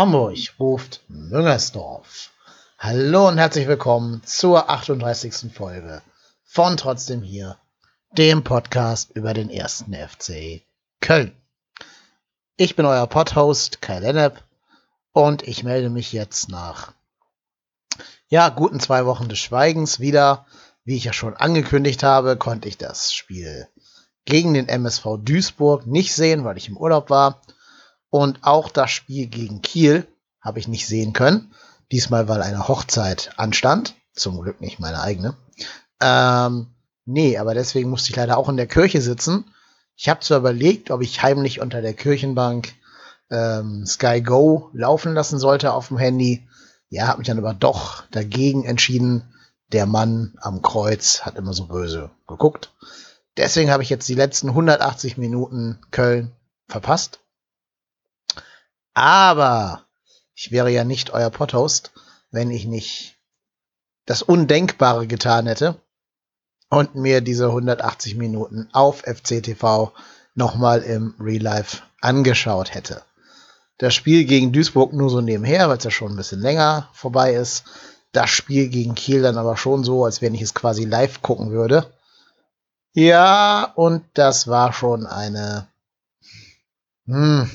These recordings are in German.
Hamburg ruft Müngersdorf. Hallo und herzlich willkommen zur 38. Folge von Trotzdem hier, dem Podcast über den ersten FC Köln. Ich bin euer Podhost Kai Lennep und ich melde mich jetzt nach ja, guten zwei Wochen des Schweigens wieder. Wie ich ja schon angekündigt habe, konnte ich das Spiel gegen den MSV Duisburg nicht sehen, weil ich im Urlaub war. Und auch das Spiel gegen Kiel habe ich nicht sehen können. Diesmal, weil eine Hochzeit anstand. Zum Glück nicht meine eigene. Ähm, nee, aber deswegen musste ich leider auch in der Kirche sitzen. Ich habe zwar überlegt, ob ich heimlich unter der Kirchenbank ähm, Sky Go laufen lassen sollte auf dem Handy. Ja, habe mich dann aber doch dagegen entschieden. Der Mann am Kreuz hat immer so böse geguckt. Deswegen habe ich jetzt die letzten 180 Minuten Köln verpasst. Aber ich wäre ja nicht euer Podhost, wenn ich nicht das Undenkbare getan hätte und mir diese 180 Minuten auf FCTV nochmal im Real Life angeschaut hätte. Das Spiel gegen Duisburg nur so nebenher, weil es ja schon ein bisschen länger vorbei ist. Das Spiel gegen Kiel dann aber schon so, als wenn ich es quasi live gucken würde. Ja, und das war schon eine hm,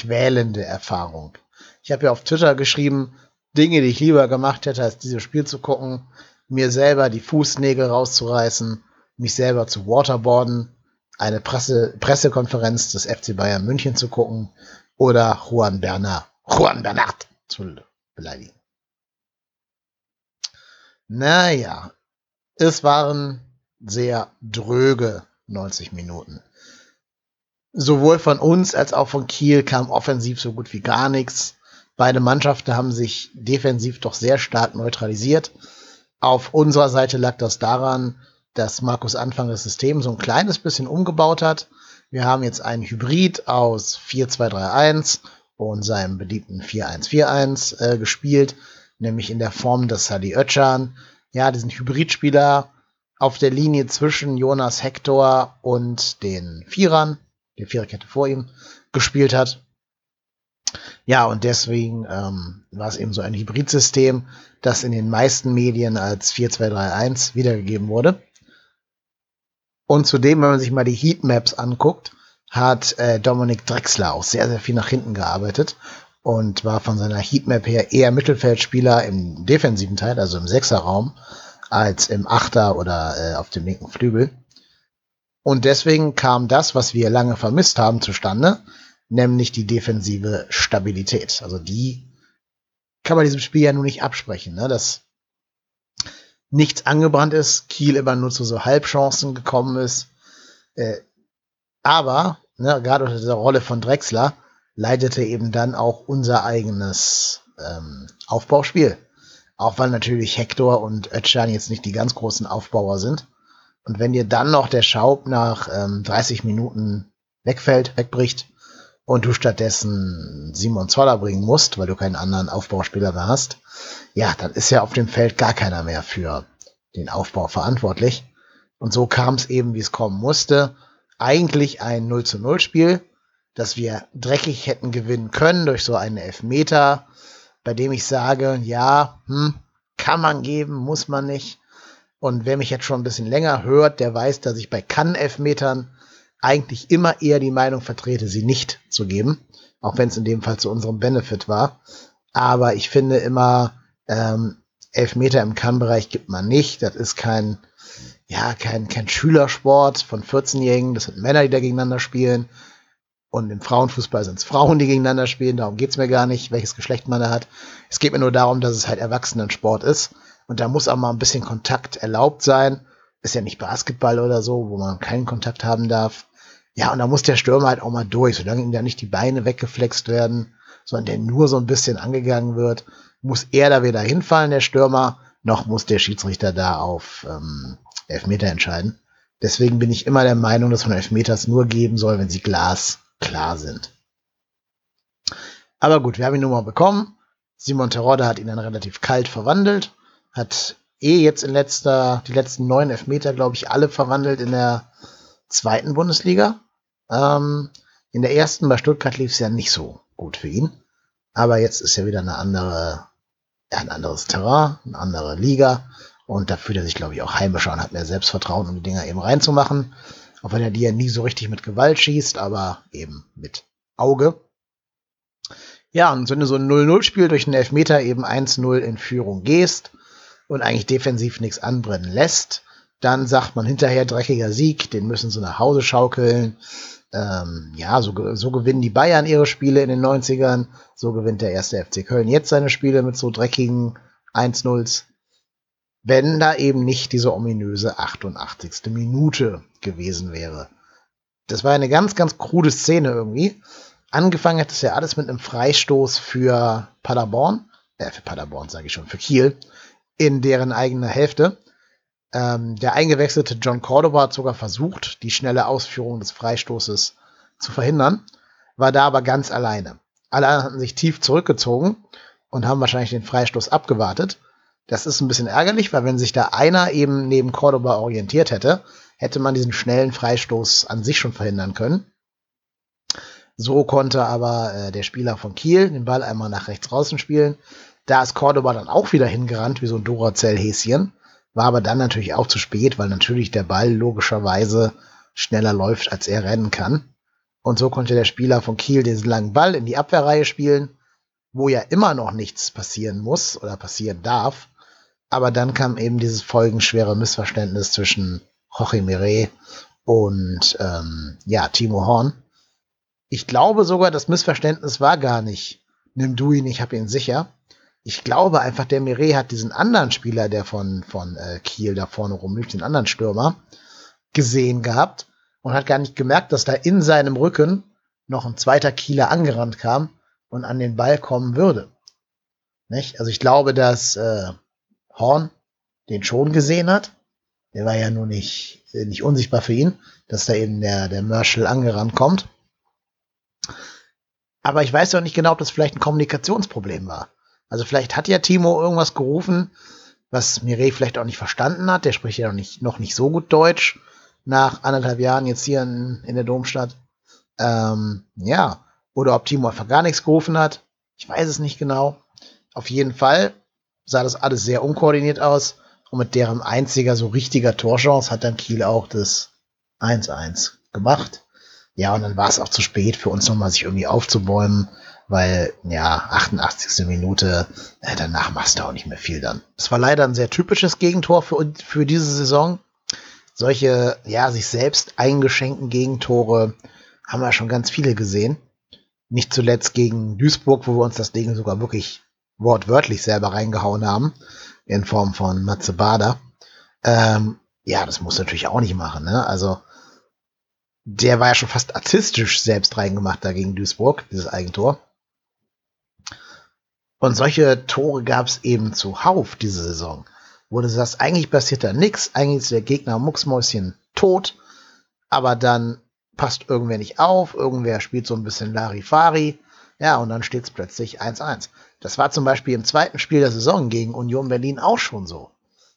quälende Erfahrung. Ich habe ja auf Twitter geschrieben, Dinge, die ich lieber gemacht hätte, als dieses Spiel zu gucken, mir selber die Fußnägel rauszureißen, mich selber zu waterboarden, eine Presse, Pressekonferenz des FC Bayern München zu gucken oder Juan Bernard, Juan Bernard zu beleidigen. Naja, es waren sehr dröge 90 Minuten sowohl von uns als auch von Kiel kam offensiv so gut wie gar nichts. Beide Mannschaften haben sich defensiv doch sehr stark neutralisiert. Auf unserer Seite lag das daran, dass Markus Anfang das System so ein kleines bisschen umgebaut hat. Wir haben jetzt einen Hybrid aus 4-2-3-1 und seinem beliebten 4-1-4-1 äh, gespielt, nämlich in der Form des Sadi Özcan. Ja, diesen Hybridspieler auf der Linie zwischen Jonas Hector und den Vierern der Viererkette vor ihm gespielt hat. Ja, und deswegen ähm, war es eben so ein Hybridsystem, das in den meisten Medien als 4-2-3-1 wiedergegeben wurde. Und zudem, wenn man sich mal die Heatmaps anguckt, hat äh, Dominik Drexler auch sehr, sehr viel nach hinten gearbeitet und war von seiner Heatmap her eher Mittelfeldspieler im defensiven Teil, also im Sechserraum, als im Achter oder äh, auf dem linken Flügel. Und deswegen kam das, was wir lange vermisst haben, zustande, nämlich die defensive Stabilität. Also die kann man diesem Spiel ja nun nicht absprechen, ne? dass nichts angebrannt ist, Kiel immer nur zu so Halbchancen gekommen ist. Äh, aber, ne, gerade unter dieser Rolle von Drexler, leitete eben dann auch unser eigenes ähm, Aufbauspiel. Auch weil natürlich Hector und Özcan jetzt nicht die ganz großen Aufbauer sind. Und wenn dir dann noch der Schaub nach ähm, 30 Minuten wegfällt, wegbricht und du stattdessen Simon Zoller bringen musst, weil du keinen anderen Aufbauspieler mehr hast, ja, dann ist ja auf dem Feld gar keiner mehr für den Aufbau verantwortlich. Und so kam es eben, wie es kommen musste. Eigentlich ein 0 zu 0 Spiel, das wir dreckig hätten gewinnen können durch so einen Elfmeter, bei dem ich sage, ja, hm, kann man geben, muss man nicht. Und wer mich jetzt schon ein bisschen länger hört, der weiß, dass ich bei Kann-Elfmetern eigentlich immer eher die Meinung vertrete, sie nicht zu geben. Auch wenn es in dem Fall zu unserem Benefit war. Aber ich finde immer, ähm, Elfmeter im Kann-Bereich gibt man nicht. Das ist kein, ja, kein, kein Schülersport von 14-Jährigen. Das sind Männer, die da gegeneinander spielen. Und im Frauenfußball sind es Frauen, die gegeneinander spielen. Darum geht's mir gar nicht, welches Geschlecht man da hat. Es geht mir nur darum, dass es halt Erwachsenensport ist. Und da muss auch mal ein bisschen Kontakt erlaubt sein. Ist ja nicht Basketball oder so, wo man keinen Kontakt haben darf. Ja, und da muss der Stürmer halt auch mal durch, solange ihm da nicht die Beine weggeflext werden, sondern der nur so ein bisschen angegangen wird, muss er da wieder hinfallen, der Stürmer, noch muss der Schiedsrichter da auf ähm, Elfmeter entscheiden. Deswegen bin ich immer der Meinung, dass man Elfmeters nur geben soll, wenn sie glasklar sind. Aber gut, wir haben ihn nun mal bekommen. Simon Terodde hat ihn dann relativ kalt verwandelt hat eh jetzt in letzter, die letzten neun Elfmeter, glaube ich, alle verwandelt in der zweiten Bundesliga. Ähm, in der ersten bei Stuttgart lief es ja nicht so gut für ihn. Aber jetzt ist ja wieder eine andere, ja, ein anderes Terrain, eine andere Liga. Und da fühlt er sich, glaube ich, auch heimischer und hat mehr Selbstvertrauen, um die Dinger eben reinzumachen. Auch wenn er die ja nie so richtig mit Gewalt schießt, aber eben mit Auge. Ja, und wenn du so ein 0-0-Spiel durch einen Elfmeter eben 1-0 in Führung gehst und eigentlich defensiv nichts anbrennen lässt, dann sagt man hinterher dreckiger Sieg, den müssen sie nach Hause schaukeln. Ähm, ja, so, so gewinnen die Bayern ihre Spiele in den 90ern, so gewinnt der erste FC Köln jetzt seine Spiele mit so dreckigen 1-0s. Wenn da eben nicht diese ominöse 88. Minute gewesen wäre. Das war eine ganz, ganz krude Szene irgendwie. Angefangen hat es ja alles mit einem Freistoß für Paderborn, äh, für Paderborn sage ich schon, für Kiel, in deren eigener Hälfte. Ähm, der eingewechselte John Cordoba hat sogar versucht, die schnelle Ausführung des Freistoßes zu verhindern, war da aber ganz alleine. Alle hatten sich tief zurückgezogen und haben wahrscheinlich den Freistoß abgewartet. Das ist ein bisschen ärgerlich, weil wenn sich da einer eben neben Cordoba orientiert hätte, hätte man diesen schnellen Freistoß an sich schon verhindern können. So konnte aber äh, der Spieler von Kiel den Ball einmal nach rechts draußen spielen. Da ist Cordoba dann auch wieder hingerannt, wie so ein Duracell-Häschen war aber dann natürlich auch zu spät, weil natürlich der Ball logischerweise schneller läuft, als er rennen kann. Und so konnte der Spieler von Kiel diesen langen Ball in die Abwehrreihe spielen, wo ja immer noch nichts passieren muss oder passieren darf. Aber dann kam eben dieses folgenschwere Missverständnis zwischen Jorge Mire und ähm, ja, Timo Horn. Ich glaube sogar, das Missverständnis war gar nicht, nimm du ihn, ich hab ihn sicher, ich glaube einfach, der Mire hat diesen anderen Spieler, der von, von äh, Kiel da vorne rumliegt, den anderen Stürmer, gesehen gehabt und hat gar nicht gemerkt, dass da in seinem Rücken noch ein zweiter Kieler angerannt kam und an den Ball kommen würde. Nicht? Also ich glaube, dass äh, Horn den schon gesehen hat. Der war ja nur nicht, äh, nicht unsichtbar für ihn, dass da eben der, der Marshall angerannt kommt. Aber ich weiß ja nicht genau, ob das vielleicht ein Kommunikationsproblem war. Also vielleicht hat ja Timo irgendwas gerufen, was Mireille vielleicht auch nicht verstanden hat. Der spricht ja noch nicht, noch nicht so gut Deutsch nach anderthalb Jahren jetzt hier in, in der Domstadt. Ähm, ja, oder ob Timo einfach gar nichts gerufen hat. Ich weiß es nicht genau. Auf jeden Fall sah das alles sehr unkoordiniert aus. Und mit deren einziger so richtiger Torchance hat dann Kiel auch das 1-1 gemacht. Ja, und dann war es auch zu spät für uns nochmal sich irgendwie aufzubäumen weil ja, 88. Minute, äh, danach machst du auch nicht mehr viel dann. Es war leider ein sehr typisches Gegentor für, für diese Saison. Solche, ja, sich selbst eingeschenkten Gegentore haben wir schon ganz viele gesehen. Nicht zuletzt gegen Duisburg, wo wir uns das Ding sogar wirklich wortwörtlich selber reingehauen haben, in Form von Matze Bader. Ähm, ja, das muss natürlich auch nicht machen, ne? Also, der war ja schon fast artistisch selbst reingemacht da gegen Duisburg, dieses Eigentor. Und solche Tore gab es eben zuhauf diese Saison. Du sagst, eigentlich passiert da nichts, eigentlich ist der Gegner Mucksmäuschen tot, aber dann passt irgendwer nicht auf, irgendwer spielt so ein bisschen Larifari, ja, und dann steht es plötzlich 1-1. Das war zum Beispiel im zweiten Spiel der Saison gegen Union Berlin auch schon so.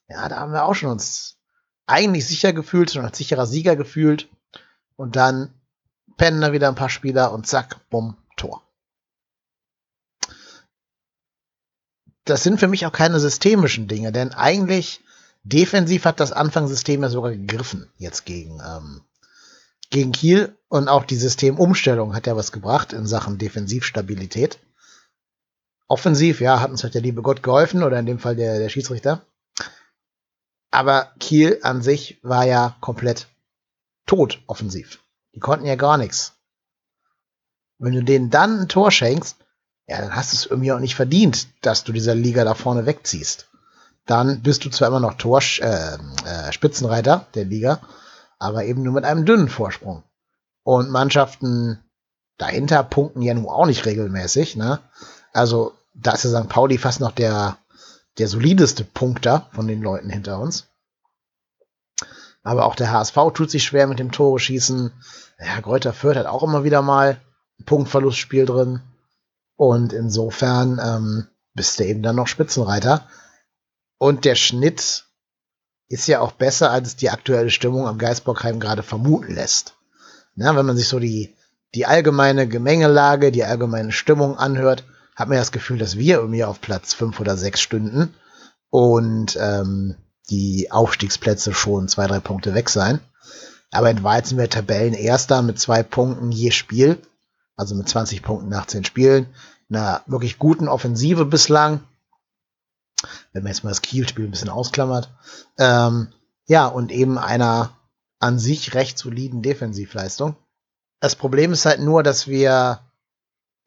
Ja, da haben wir auch schon uns eigentlich sicher gefühlt, schon als sicherer Sieger gefühlt. Und dann pennen da wieder ein paar Spieler und zack, bumm, Tor. Das sind für mich auch keine systemischen Dinge, denn eigentlich defensiv hat das Anfangssystem ja sogar gegriffen, jetzt gegen, ähm, gegen Kiel. Und auch die Systemumstellung hat ja was gebracht in Sachen Defensivstabilität. Offensiv, ja, hat uns halt der liebe Gott geholfen oder in dem Fall der, der Schiedsrichter. Aber Kiel an sich war ja komplett tot offensiv. Die konnten ja gar nichts. Wenn du denen dann ein Tor schenkst, ja, dann hast du es irgendwie auch nicht verdient, dass du dieser Liga da vorne wegziehst. Dann bist du zwar immer noch Tor, äh, äh, Spitzenreiter der Liga, aber eben nur mit einem dünnen Vorsprung. Und Mannschaften dahinter punkten ja nun auch nicht regelmäßig. Ne? Also da ist ja St. Pauli fast noch der, der solideste Punkter von den Leuten hinter uns. Aber auch der HSV tut sich schwer mit dem Tore schießen. Ja, Gräuter Fürth hat auch immer wieder mal ein Punktverlustspiel drin. Und insofern ähm, bist du eben dann noch Spitzenreiter. Und der Schnitt ist ja auch besser, als die aktuelle Stimmung am Geisbockheim gerade vermuten lässt. Na, wenn man sich so die, die allgemeine Gemengelage, die allgemeine Stimmung anhört, habe mir das Gefühl, dass wir irgendwie auf Platz fünf oder sechs stünden und ähm, die Aufstiegsplätze schon zwei, drei Punkte weg sein. Aber in Wahrheit sind wir Tabellenerster mit zwei Punkten je Spiel. Also mit 20 Punkten nach 10 Spielen. Einer wirklich guten Offensive bislang. Wenn man jetzt mal das Kiel-Spiel ein bisschen ausklammert. Ähm, ja, und eben einer an sich recht soliden Defensivleistung. Das Problem ist halt nur, dass wir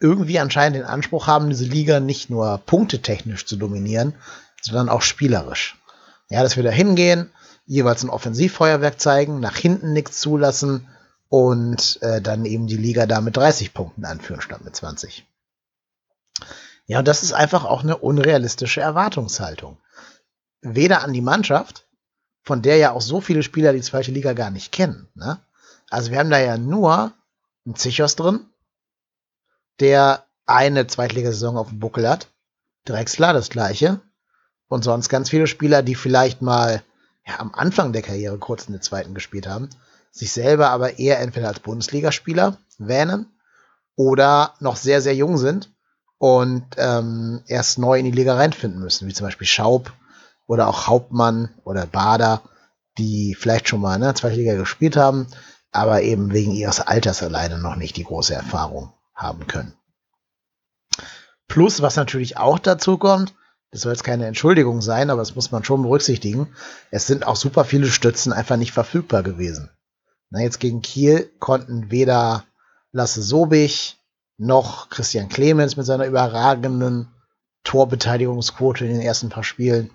irgendwie anscheinend den Anspruch haben, diese Liga nicht nur punktetechnisch zu dominieren, sondern auch spielerisch. Ja, dass wir da hingehen, jeweils ein Offensivfeuerwerk zeigen, nach hinten nichts zulassen und äh, dann eben die Liga da mit 30 Punkten anführen statt mit 20. Ja, und das ist einfach auch eine unrealistische Erwartungshaltung. Weder an die Mannschaft, von der ja auch so viele Spieler die zweite Liga gar nicht kennen. Ne? Also wir haben da ja nur einen Zichos drin, der eine Zweitligasaison auf dem Buckel hat. Drexler das gleiche. Und sonst ganz viele Spieler, die vielleicht mal ja, am Anfang der Karriere kurz in der zweiten gespielt haben, sich selber aber eher entweder als Bundesligaspieler wähnen oder noch sehr, sehr jung sind und ähm, erst neu in die Liga reinfinden müssen, wie zum Beispiel Schaub oder auch Hauptmann oder Bader, die vielleicht schon mal in der zweiten Liga gespielt haben, aber eben wegen ihres Alters alleine noch nicht die große Erfahrung haben können. Plus, was natürlich auch dazu kommt, das soll jetzt keine Entschuldigung sein, aber das muss man schon berücksichtigen. Es sind auch super viele Stützen einfach nicht verfügbar gewesen. Na, jetzt gegen Kiel konnten weder Lasse Sobich noch Christian Clemens mit seiner überragenden Torbeteiligungsquote in den ersten paar Spielen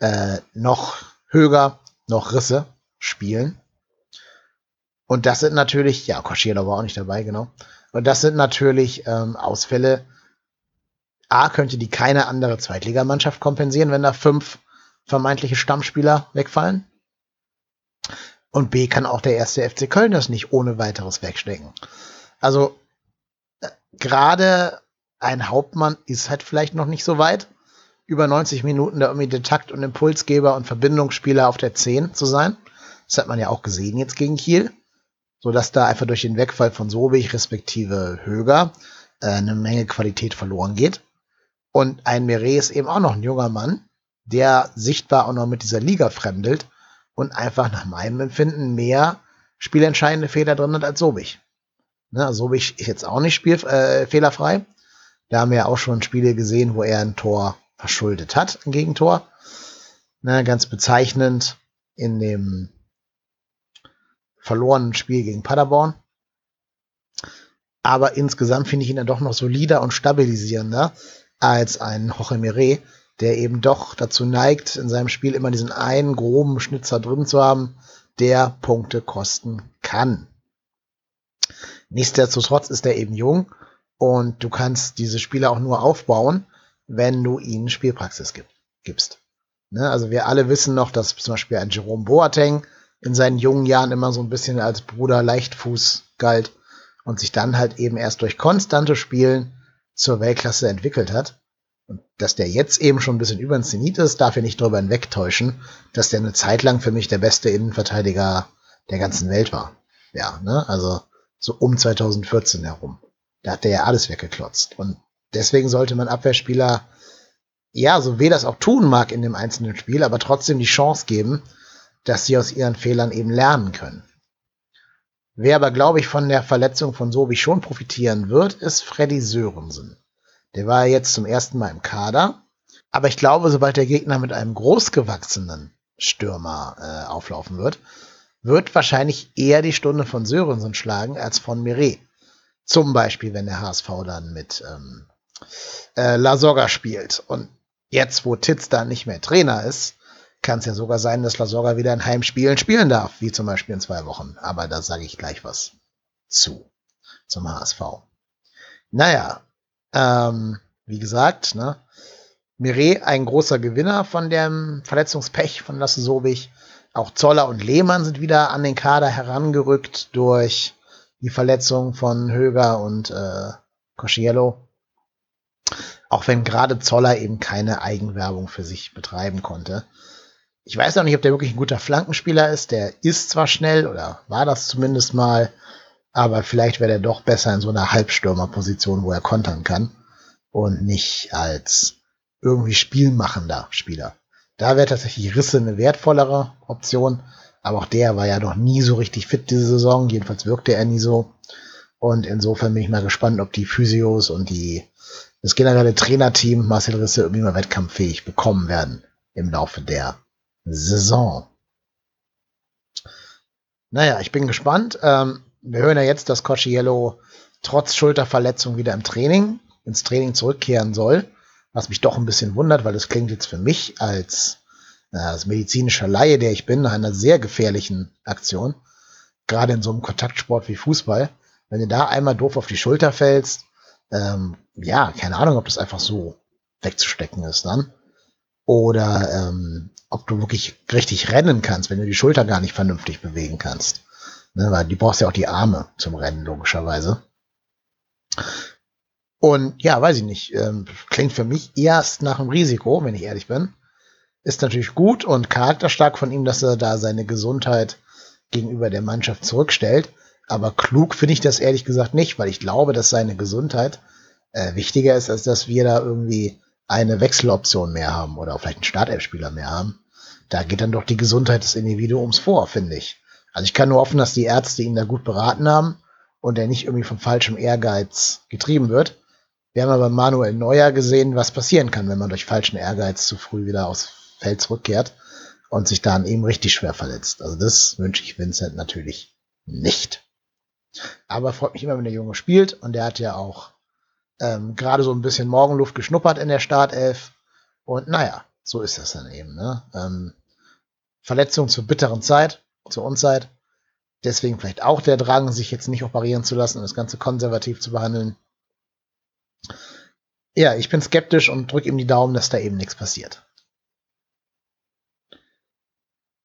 äh, noch Höger noch Risse spielen. Und das sind natürlich, ja, Koschiela war auch nicht dabei, genau. Und das sind natürlich ähm, Ausfälle, A, könnte die keine andere Zweitligamannschaft kompensieren, wenn da fünf vermeintliche Stammspieler wegfallen. Und B, kann auch der erste FC Köln das nicht ohne weiteres wegstecken. Also, gerade ein Hauptmann ist halt vielleicht noch nicht so weit, über 90 Minuten da irgendwie der Takt- und Impulsgeber und Verbindungsspieler auf der 10 zu sein. Das hat man ja auch gesehen jetzt gegen Kiel. So dass da einfach durch den Wegfall von Sobich respektive Höger äh, eine Menge Qualität verloren geht. Und ein Meret ist eben auch noch ein junger Mann, der sichtbar auch noch mit dieser Liga fremdelt und einfach nach meinem Empfinden mehr spielentscheidende Fehler drin hat als Sobich. Ne, Sobich ist jetzt auch nicht spiel, äh, fehlerfrei. Da haben wir ja auch schon Spiele gesehen, wo er ein Tor verschuldet hat, ein Gegentor. Ne, ganz bezeichnend in dem verlorenen Spiel gegen Paderborn. Aber insgesamt finde ich ihn dann doch noch solider und stabilisierender als ein Jorge Mire, der eben doch dazu neigt, in seinem Spiel immer diesen einen groben Schnitzer drin zu haben, der Punkte kosten kann. Nichtsdestotrotz ist er eben jung und du kannst diese Spieler auch nur aufbauen, wenn du ihnen Spielpraxis gibst. Ne? Also wir alle wissen noch, dass zum Beispiel ein Jerome Boateng in seinen jungen Jahren immer so ein bisschen als Bruder Leichtfuß galt und sich dann halt eben erst durch konstante Spielen zur Weltklasse entwickelt hat. Und dass der jetzt eben schon ein bisschen über den Zenit ist, darf ich nicht drüber hinwegtäuschen, dass der eine Zeit lang für mich der beste Innenverteidiger der ganzen Welt war. Ja, ne? Also so um 2014 herum. Da hat der ja alles weggeklotzt. Und deswegen sollte man Abwehrspieler, ja, so weh das auch tun mag in dem einzelnen Spiel, aber trotzdem die Chance geben, dass sie aus ihren Fehlern eben lernen können. Wer aber, glaube ich, von der Verletzung von Sobi schon profitieren wird, ist Freddy Sörensen. Der war jetzt zum ersten Mal im Kader. Aber ich glaube, sobald der Gegner mit einem großgewachsenen Stürmer äh, auflaufen wird, wird wahrscheinlich eher die Stunde von Sörensen schlagen als von Mire. Zum Beispiel, wenn der HSV dann mit ähm, äh, La Soga spielt. Und jetzt, wo Titz dann nicht mehr Trainer ist, kann es ja sogar sein, dass Lasorga wieder in Heimspielen spielen darf, wie zum Beispiel in zwei Wochen. Aber da sage ich gleich was zu, zum HSV. Naja, ähm, wie gesagt, ne, Mire ein großer Gewinner von dem Verletzungspech von Lasse Sobich. Auch Zoller und Lehmann sind wieder an den Kader herangerückt durch die Verletzung von Höger und äh, Cosciello. Auch wenn gerade Zoller eben keine Eigenwerbung für sich betreiben konnte. Ich weiß noch nicht, ob der wirklich ein guter Flankenspieler ist. Der ist zwar schnell oder war das zumindest mal, aber vielleicht wäre er doch besser in so einer Halbstürmerposition, wo er kontern kann. und nicht als irgendwie spielmachender Spieler. Da wäre tatsächlich Risse eine wertvollere Option, aber auch der war ja noch nie so richtig fit diese Saison, jedenfalls wirkte er nie so. Und insofern bin ich mal gespannt, ob die Physios und die, das generelle Trainerteam Marcel Risse irgendwie mal wettkampffähig bekommen werden im Laufe der Saison. Naja, ich bin gespannt. Ähm, wir hören ja jetzt, dass Cocciello trotz Schulterverletzung wieder im Training, ins Training zurückkehren soll. Was mich doch ein bisschen wundert, weil es klingt jetzt für mich als, äh, als medizinischer Laie, der ich bin, nach einer sehr gefährlichen Aktion. Gerade in so einem Kontaktsport wie Fußball. Wenn du da einmal doof auf die Schulter fällst, ähm, ja, keine Ahnung, ob das einfach so wegzustecken ist dann. Oder ähm, ob du wirklich richtig rennen kannst, wenn du die Schulter gar nicht vernünftig bewegen kannst. Ne, weil die brauchst ja auch die Arme zum Rennen, logischerweise. Und ja, weiß ich nicht. Ähm, klingt für mich erst nach einem Risiko, wenn ich ehrlich bin. Ist natürlich gut und charakterstark von ihm, dass er da seine Gesundheit gegenüber der Mannschaft zurückstellt. Aber klug finde ich das ehrlich gesagt nicht, weil ich glaube, dass seine Gesundheit äh, wichtiger ist, als dass wir da irgendwie eine Wechseloption mehr haben oder vielleicht einen Startelf-Spieler mehr haben. Da geht dann doch die Gesundheit des Individuums vor, finde ich. Also ich kann nur hoffen, dass die Ärzte ihn da gut beraten haben und er nicht irgendwie vom falschen Ehrgeiz getrieben wird. Wir haben aber Manuel Neuer gesehen, was passieren kann, wenn man durch falschen Ehrgeiz zu früh wieder aufs Feld zurückkehrt und sich dann eben richtig schwer verletzt. Also das wünsche ich Vincent natürlich nicht. Aber freut mich immer, wenn der Junge spielt und der hat ja auch ähm, gerade so ein bisschen Morgenluft geschnuppert in der Startelf. Und naja, so ist das dann eben. Ne? Ähm, Verletzung zur bitteren Zeit, zur Unzeit. Deswegen vielleicht auch der Drang, sich jetzt nicht operieren zu lassen und das Ganze konservativ zu behandeln. Ja, ich bin skeptisch und drücke ihm die Daumen, dass da eben nichts passiert.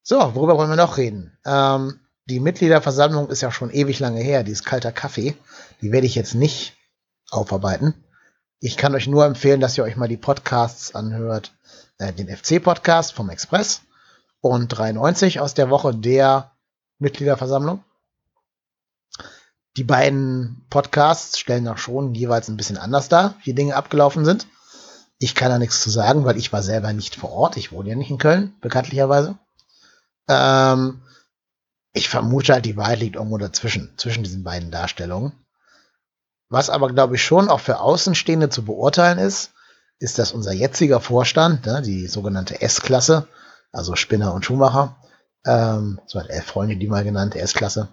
So, worüber wollen wir noch reden? Ähm, die Mitgliederversammlung ist ja schon ewig lange her, die ist kalter Kaffee. Die werde ich jetzt nicht aufarbeiten. Ich kann euch nur empfehlen, dass ihr euch mal die Podcasts anhört. Äh, den FC-Podcast vom Express und 93 aus der Woche der Mitgliederversammlung. Die beiden Podcasts stellen auch schon jeweils ein bisschen anders dar, wie Dinge abgelaufen sind. Ich kann da nichts zu sagen, weil ich war selber nicht vor Ort. Ich wohne ja nicht in Köln, bekanntlicherweise. Ähm, ich vermute halt, die Wahrheit liegt irgendwo dazwischen, zwischen diesen beiden Darstellungen. Was aber, glaube ich, schon auch für Außenstehende zu beurteilen ist, ist, dass unser jetziger Vorstand, ne, die sogenannte S-Klasse, also Spinner und Schumacher, ähm, so hat elf Freunde die mal genannt, S-Klasse,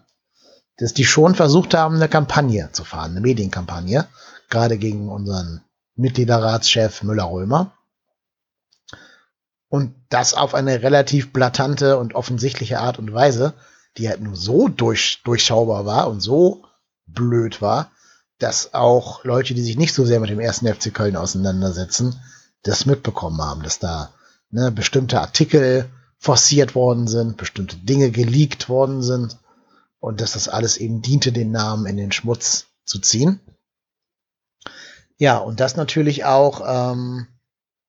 dass die schon versucht haben, eine Kampagne zu fahren, eine Medienkampagne, gerade gegen unseren Mitgliederratschef Müller-Römer. Und das auf eine relativ blatante und offensichtliche Art und Weise, die halt nur so durch, durchschaubar war und so blöd war, dass auch Leute, die sich nicht so sehr mit dem ersten FC Köln auseinandersetzen, das mitbekommen haben, dass da ne, bestimmte Artikel forciert worden sind, bestimmte Dinge geleakt worden sind und dass das alles eben diente, den Namen in den Schmutz zu ziehen. Ja, und das natürlich auch, ähm,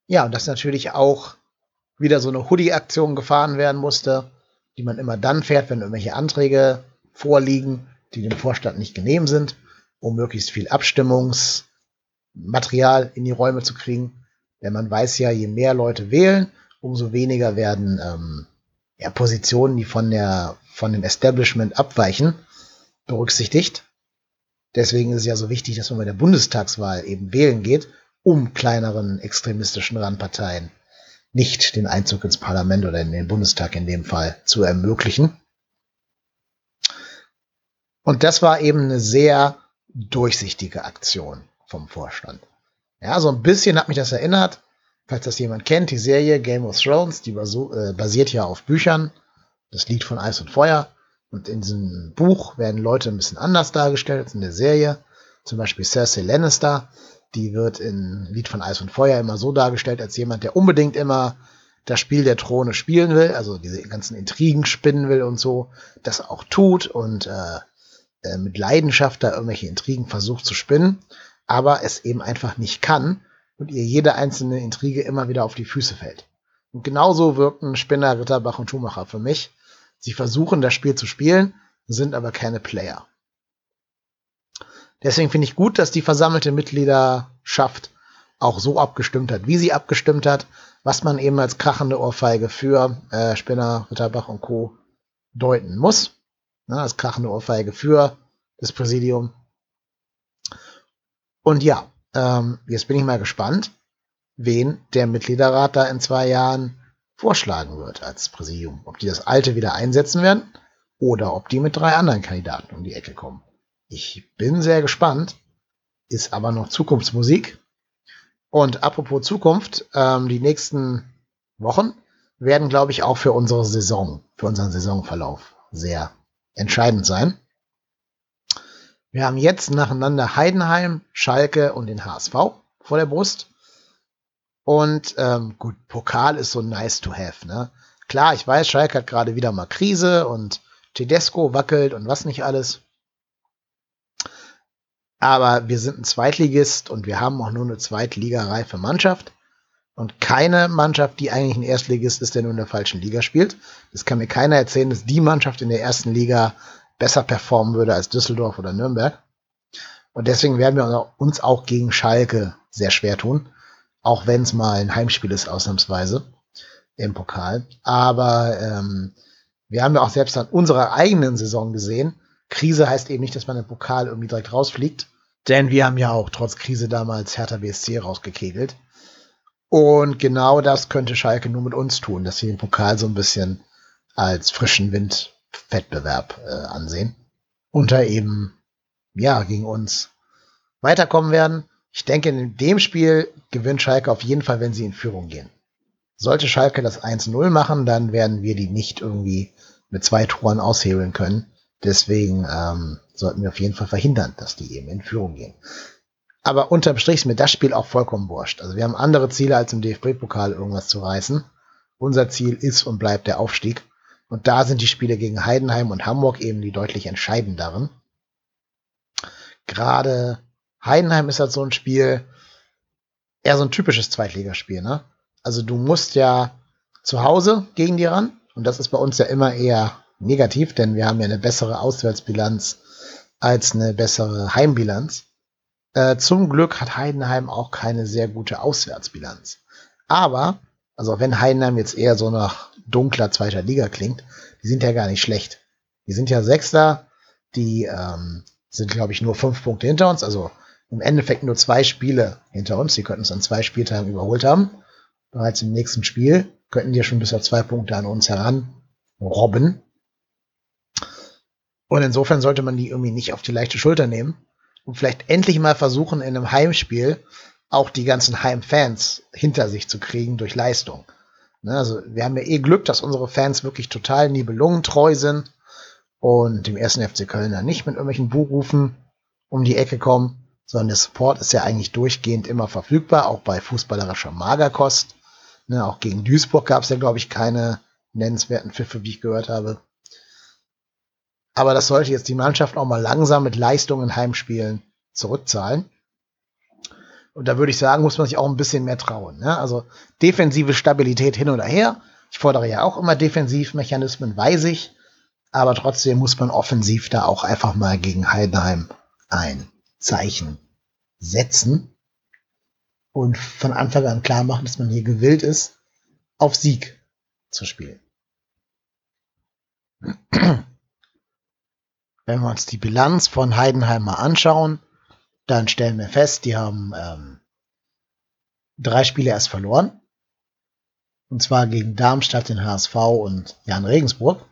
ja, und das natürlich auch wieder so eine Hoodie-Aktion gefahren werden musste, die man immer dann fährt, wenn irgendwelche Anträge vorliegen, die dem Vorstand nicht genehm sind, um möglichst viel Abstimmungsmaterial in die Räume zu kriegen. Denn man weiß ja, je mehr Leute wählen, umso weniger werden ähm, ja, Positionen, die von, der, von dem Establishment abweichen, berücksichtigt. Deswegen ist es ja so wichtig, dass man bei der Bundestagswahl eben wählen geht, um kleineren extremistischen Randparteien nicht den Einzug ins Parlament oder in den Bundestag in dem Fall zu ermöglichen. Und das war eben eine sehr durchsichtige Aktion vom Vorstand. Ja, so ein bisschen hat mich das erinnert, falls das jemand kennt, die Serie Game of Thrones, die äh, basiert ja auf Büchern, das Lied von Eis und Feuer. Und in diesem Buch werden Leute ein bisschen anders dargestellt als in der Serie. Zum Beispiel Cersei Lannister die wird in Lied von Eis und Feuer immer so dargestellt, als jemand, der unbedingt immer das Spiel der Throne spielen will, also diese ganzen Intrigen spinnen will und so, das auch tut und äh, äh, mit Leidenschaft da irgendwelche Intrigen versucht zu spinnen, aber es eben einfach nicht kann und ihr jede einzelne Intrige immer wieder auf die Füße fällt. Und genauso wirken Spinner, Ritterbach und Schumacher für mich. Sie versuchen das Spiel zu spielen, sind aber keine Player. Deswegen finde ich gut, dass die versammelte Mitgliederschaft auch so abgestimmt hat, wie sie abgestimmt hat, was man eben als krachende Ohrfeige für äh, Spinner, Ritterbach und Co. deuten muss. Ne, als krachende Ohrfeige für das Präsidium. Und ja, ähm, jetzt bin ich mal gespannt, wen der Mitgliederrat da in zwei Jahren vorschlagen wird als Präsidium. Ob die das alte wieder einsetzen werden oder ob die mit drei anderen Kandidaten um die Ecke kommen. Ich bin sehr gespannt, ist aber noch Zukunftsmusik. Und apropos Zukunft, ähm, die nächsten Wochen werden, glaube ich, auch für unsere Saison, für unseren Saisonverlauf sehr entscheidend sein. Wir haben jetzt nacheinander Heidenheim, Schalke und den HSV vor der Brust. Und ähm, gut, Pokal ist so nice to have. Ne? Klar, ich weiß, Schalke hat gerade wieder mal Krise und Tedesco wackelt und was nicht alles. Aber wir sind ein Zweitligist und wir haben auch nur eine zweitligareife Mannschaft. Und keine Mannschaft, die eigentlich ein Erstligist ist, der nur in der falschen Liga spielt. Das kann mir keiner erzählen, dass die Mannschaft in der ersten Liga besser performen würde als Düsseldorf oder Nürnberg. Und deswegen werden wir uns auch gegen Schalke sehr schwer tun. Auch wenn es mal ein Heimspiel ist, ausnahmsweise im Pokal. Aber ähm, wir haben ja auch selbst an unserer eigenen Saison gesehen, Krise heißt eben nicht, dass man im Pokal irgendwie direkt rausfliegt. Denn wir haben ja auch trotz Krise damals Hertha BSC rausgekegelt. Und genau das könnte Schalke nur mit uns tun, dass sie den Pokal so ein bisschen als frischen Wind-Wettbewerb äh, ansehen. Da eben, ja, gegen uns weiterkommen werden. Ich denke, in dem Spiel gewinnt Schalke auf jeden Fall, wenn sie in Führung gehen. Sollte Schalke das 1-0 machen, dann werden wir die nicht irgendwie mit zwei Toren aushebeln können. Deswegen ähm, sollten wir auf jeden Fall verhindern, dass die eben in Führung gehen. Aber unterm Strich ist mir das Spiel auch vollkommen wurscht. Also wir haben andere Ziele, als im DFB-Pokal irgendwas zu reißen. Unser Ziel ist und bleibt der Aufstieg. Und da sind die Spiele gegen Heidenheim und Hamburg eben die deutlich entscheidenderen. Gerade Heidenheim ist halt so ein Spiel, eher so ein typisches Zweitligaspiel, ne? Also du musst ja zu Hause gegen die ran. Und das ist bei uns ja immer eher negativ, denn wir haben ja eine bessere Auswärtsbilanz als eine bessere Heimbilanz. Äh, zum Glück hat Heidenheim auch keine sehr gute Auswärtsbilanz. Aber, also wenn Heidenheim jetzt eher so nach dunkler zweiter Liga klingt, die sind ja gar nicht schlecht. Die sind ja Sechster, die ähm, sind, glaube ich, nur fünf Punkte hinter uns, also im Endeffekt nur zwei Spiele hinter uns. Die könnten uns an zwei Spieltagen überholt haben. Bereits im nächsten Spiel könnten die schon bis auf zwei Punkte an uns heran robben. Und insofern sollte man die irgendwie nicht auf die leichte Schulter nehmen und vielleicht endlich mal versuchen, in einem Heimspiel auch die ganzen Heimfans hinter sich zu kriegen durch Leistung. Ne, also wir haben ja eh Glück, dass unsere Fans wirklich total nibelungentreu sind und dem ersten FC Köln dann nicht mit irgendwelchen Buchrufen um die Ecke kommen, sondern der Support ist ja eigentlich durchgehend immer verfügbar, auch bei fußballerischer Magerkost. Ne, auch gegen Duisburg gab es ja, glaube ich, keine nennenswerten Pfiffe, wie ich gehört habe. Aber das sollte jetzt die Mannschaft auch mal langsam mit Leistungen Heimspielen zurückzahlen. Und da würde ich sagen, muss man sich auch ein bisschen mehr trauen. Ne? Also defensive Stabilität hin oder her. Ich fordere ja auch immer Defensivmechanismen, weiß ich. Aber trotzdem muss man offensiv da auch einfach mal gegen Heidenheim ein Zeichen setzen. Und von Anfang an klar machen, dass man hier gewillt ist, auf Sieg zu spielen. Wenn wir uns die Bilanz von Heidenheim mal anschauen, dann stellen wir fest, die haben ähm, drei Spiele erst verloren. Und zwar gegen Darmstadt, den HSV und Jan Regensburg.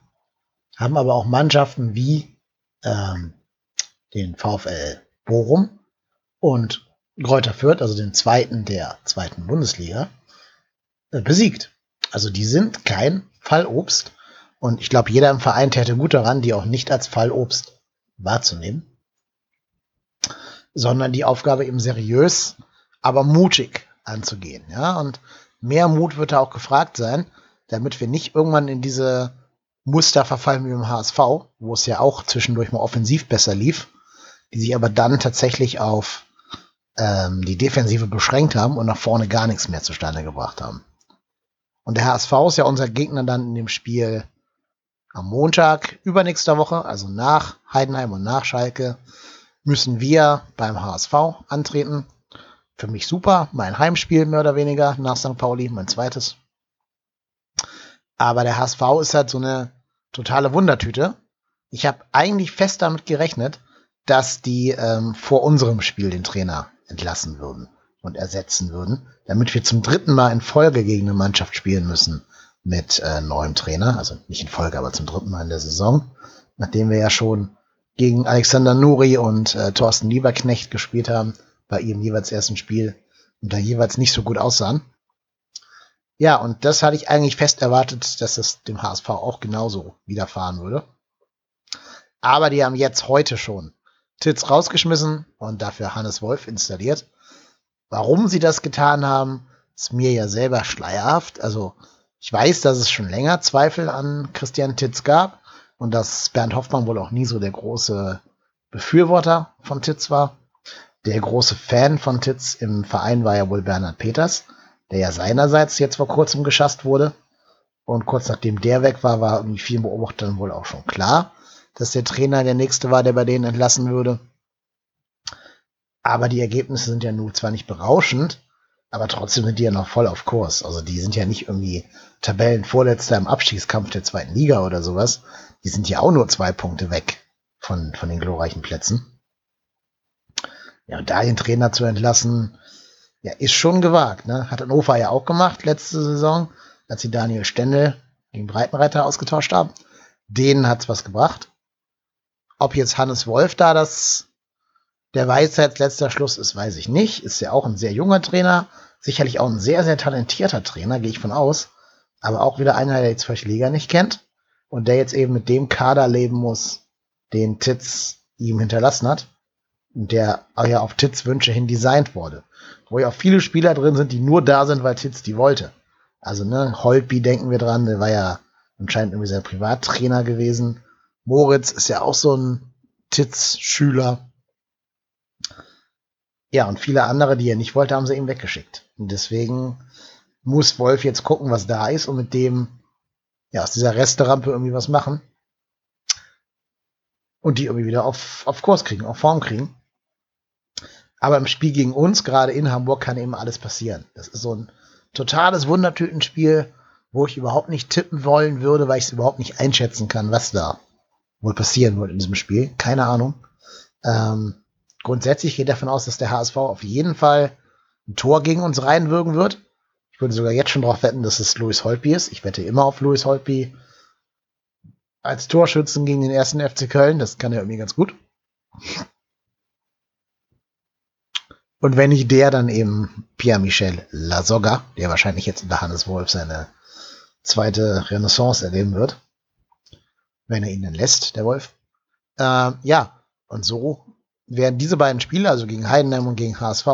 Haben aber auch Mannschaften wie ähm, den VfL Bochum und Kräuter Fürth, also den zweiten der zweiten Bundesliga, äh, besiegt. Also die sind kein Fallobst. Und ich glaube, jeder im Verein täte gut daran, die auch nicht als Fallobst wahrzunehmen, sondern die Aufgabe eben seriös, aber mutig anzugehen. Ja, und mehr Mut wird da auch gefragt sein, damit wir nicht irgendwann in diese Muster verfallen wie im HSV, wo es ja auch zwischendurch mal offensiv besser lief, die sich aber dann tatsächlich auf ähm, die Defensive beschränkt haben und nach vorne gar nichts mehr zustande gebracht haben. Und der HSV ist ja unser Gegner dann in dem Spiel am Montag übernächster Woche, also nach Heidenheim und nach Schalke, müssen wir beim HSV antreten. für mich super. Mein Heimspiel mehr oder weniger nach St. Pauli, mein zweites. Aber der HSV ist halt so eine totale Wundertüte. Ich habe eigentlich fest damit gerechnet, dass die ähm, vor unserem Spiel den Trainer entlassen würden und ersetzen würden, damit wir zum dritten Mal in Folge gegen eine Mannschaft spielen müssen mit äh, neuem Trainer. Also nicht in Folge, aber zum dritten Mal in der Saison. Nachdem wir ja schon gegen Alexander Nuri und äh, Thorsten Lieberknecht gespielt haben, bei ihrem jeweils ersten Spiel und da jeweils nicht so gut aussahen. Ja, und das hatte ich eigentlich fest erwartet, dass es dem HSV auch genauso widerfahren würde. Aber die haben jetzt heute schon Titz rausgeschmissen und dafür Hannes Wolf installiert. Warum sie das getan haben, ist mir ja selber schleierhaft. Also ich weiß, dass es schon länger Zweifel an Christian Titz gab und dass Bernd Hoffmann wohl auch nie so der große Befürworter von Titz war. Der große Fan von Titz im Verein war ja wohl Bernhard Peters, der ja seinerseits jetzt vor kurzem geschasst wurde. Und kurz nachdem der weg war, war irgendwie vielen Beobachtern wohl auch schon klar, dass der Trainer der nächste war, der bei denen entlassen würde. Aber die Ergebnisse sind ja nun zwar nicht berauschend, aber trotzdem sind die ja noch voll auf Kurs. Also die sind ja nicht irgendwie Tabellenvorletzter im Abstiegskampf der zweiten Liga oder sowas. Die sind ja auch nur zwei Punkte weg von, von den glorreichen Plätzen. Ja, und da den Trainer zu entlassen, ja, ist schon gewagt. Ne? Hat Hannover ja auch gemacht letzte Saison, als sie Daniel Stendel gegen Breitenreiter ausgetauscht haben. Denen hat's was gebracht. Ob jetzt Hannes Wolf da das der Weisheit letzter Schluss ist, weiß ich nicht. Ist ja auch ein sehr junger Trainer. Sicherlich auch ein sehr, sehr talentierter Trainer, gehe ich von aus. Aber auch wieder einer, der die zweite Liga nicht kennt. Und der jetzt eben mit dem Kader leben muss, den Titz ihm hinterlassen hat. Und der ja auf Titz Wünsche hin designt wurde. Wo ja auch viele Spieler drin sind, die nur da sind, weil Titz die wollte. Also, ne, Holtby denken wir dran, der war ja anscheinend irgendwie sein Privattrainer gewesen. Moritz ist ja auch so ein Titz-Schüler. Ja, und viele andere, die er nicht wollte, haben sie ihm weggeschickt. Und deswegen muss Wolf jetzt gucken, was da ist und mit dem, ja, aus dieser Resterampe irgendwie was machen. Und die irgendwie wieder auf, auf Kurs kriegen, auf Form kriegen. Aber im Spiel gegen uns, gerade in Hamburg, kann eben alles passieren. Das ist so ein totales Wundertütenspiel, wo ich überhaupt nicht tippen wollen würde, weil ich es überhaupt nicht einschätzen kann, was da wohl passieren wird in diesem Spiel. Keine Ahnung. Ähm, grundsätzlich geht davon aus, dass der HSV auf jeden Fall ein Tor gegen uns reinwirken wird. Ich würde sogar jetzt schon darauf wetten, dass es Louis Holtby ist. Ich wette immer auf Louis Holtby als Torschützen gegen den ersten FC Köln. Das kann er irgendwie ganz gut. Und wenn nicht der, dann eben Pierre-Michel Lasogga, der wahrscheinlich jetzt in der Hannes Wolf seine zweite Renaissance erleben wird. Wenn er ihn denn lässt, der Wolf. Äh, ja, und so werden diese beiden Spiele, also gegen Heidenheim und gegen HSV,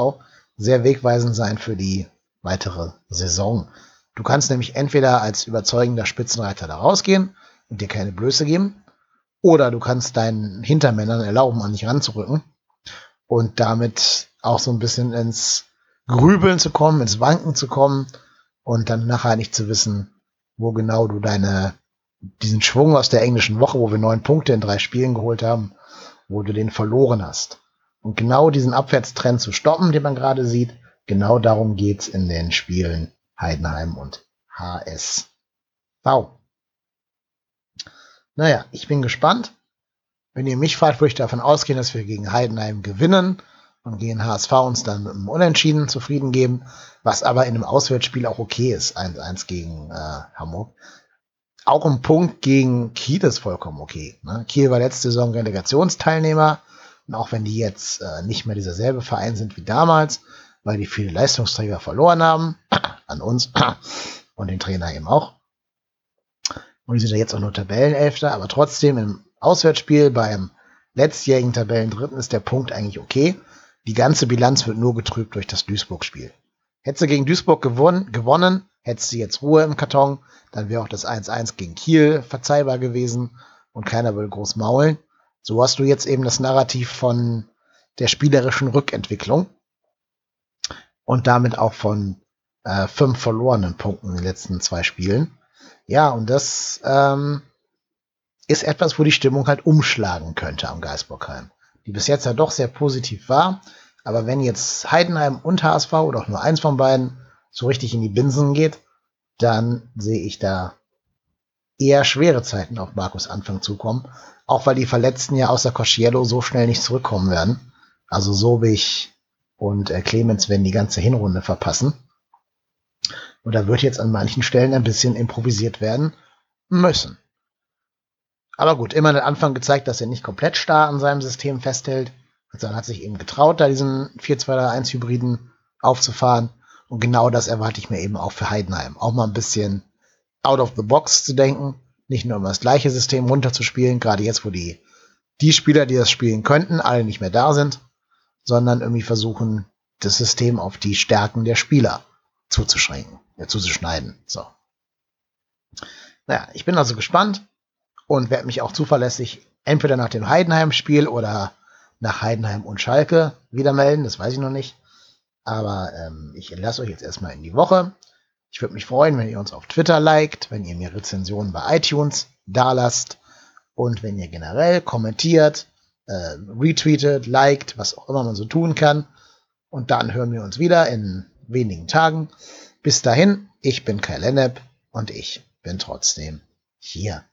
sehr wegweisend sein für die weitere Saison. Du kannst nämlich entweder als überzeugender Spitzenreiter da rausgehen und dir keine Blöße geben, oder du kannst deinen Hintermännern erlauben, an dich ranzurücken und damit auch so ein bisschen ins Grübeln zu kommen, ins Wanken zu kommen und dann nachher nicht zu wissen, wo genau du deine, diesen Schwung aus der englischen Woche, wo wir neun Punkte in drei Spielen geholt haben, wo du den verloren hast. Und genau diesen Abwärtstrend zu stoppen, den man gerade sieht, genau darum geht's in den Spielen Heidenheim und HSV. Naja, ich bin gespannt. Wenn ihr mich fragt, würde ich davon ausgehen, dass wir gegen Heidenheim gewinnen und gegen HSV uns dann mit einem Unentschieden zufrieden geben, was aber in einem Auswärtsspiel auch okay ist, 1-1 gegen äh, Hamburg. Auch ein Punkt gegen Kiel ist vollkommen okay. Ne? Kiel war letzte Saison Relegationsteilnehmer und auch wenn die jetzt äh, nicht mehr dieser Verein sind wie damals, weil die viele Leistungsträger verloren haben, an uns und den Trainer eben auch. Und die sind ja jetzt auch nur Tabellenelfter, aber trotzdem im Auswärtsspiel beim letztjährigen Tabellendritten ist der Punkt eigentlich okay. Die ganze Bilanz wird nur getrübt durch das Duisburg-Spiel. Hättest du gegen Duisburg gewonnen, gewonnen, hättest du jetzt Ruhe im Karton, dann wäre auch das 1-1 gegen Kiel verzeihbar gewesen und keiner will groß maulen. So hast du jetzt eben das Narrativ von der spielerischen Rückentwicklung und damit auch von äh, fünf verlorenen Punkten in den letzten zwei Spielen. Ja, und das ähm, ist etwas, wo die Stimmung halt umschlagen könnte am Geisbockheim. Die bis jetzt ja doch sehr positiv war. Aber wenn jetzt Heidenheim und HSV oder auch nur eins von beiden so richtig in die Binsen geht, dann sehe ich da eher schwere Zeiten auf Markus Anfang zukommen. Auch weil die Verletzten ja außer Cosciello so schnell nicht zurückkommen werden. Also Sobich und äh, Clemens werden die ganze Hinrunde verpassen. Und da wird jetzt an manchen Stellen ein bisschen improvisiert werden müssen. Aber gut, immer der Anfang gezeigt, dass er nicht komplett starr an seinem System festhält. Sondern hat sich eben getraut, da diesen 4-2-1 Hybriden aufzufahren. Und genau das erwarte ich mir eben auch für Heidenheim. Auch mal ein bisschen out of the box zu denken. Nicht nur immer das gleiche System runterzuspielen, gerade jetzt, wo die, die Spieler, die das spielen könnten, alle nicht mehr da sind, sondern irgendwie versuchen, das System auf die Stärken der Spieler zuzuschränken, ja, zuzuschneiden. So. Naja, ich bin also gespannt und werde mich auch zuverlässig entweder nach dem Heidenheim-Spiel oder nach Heidenheim und Schalke wieder melden. Das weiß ich noch nicht. Aber ähm, ich lasse euch jetzt erstmal in die Woche. Ich würde mich freuen, wenn ihr uns auf Twitter liked, wenn ihr mir Rezensionen bei iTunes da lasst und wenn ihr generell kommentiert, äh, retweetet, liked, was auch immer man so tun kann. Und dann hören wir uns wieder in wenigen Tagen. Bis dahin, ich bin Kai Lennep und ich bin trotzdem hier.